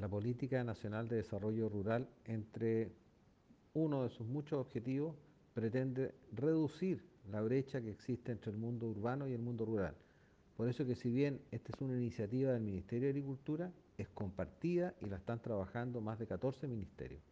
la Política Nacional de Desarrollo Rural, entre uno de sus muchos objetivos, pretende reducir la brecha que existe entre el mundo urbano y el mundo rural. Por eso que si bien esta es una iniciativa del Ministerio de Agricultura, es compartida y la están trabajando más de 14 ministerios.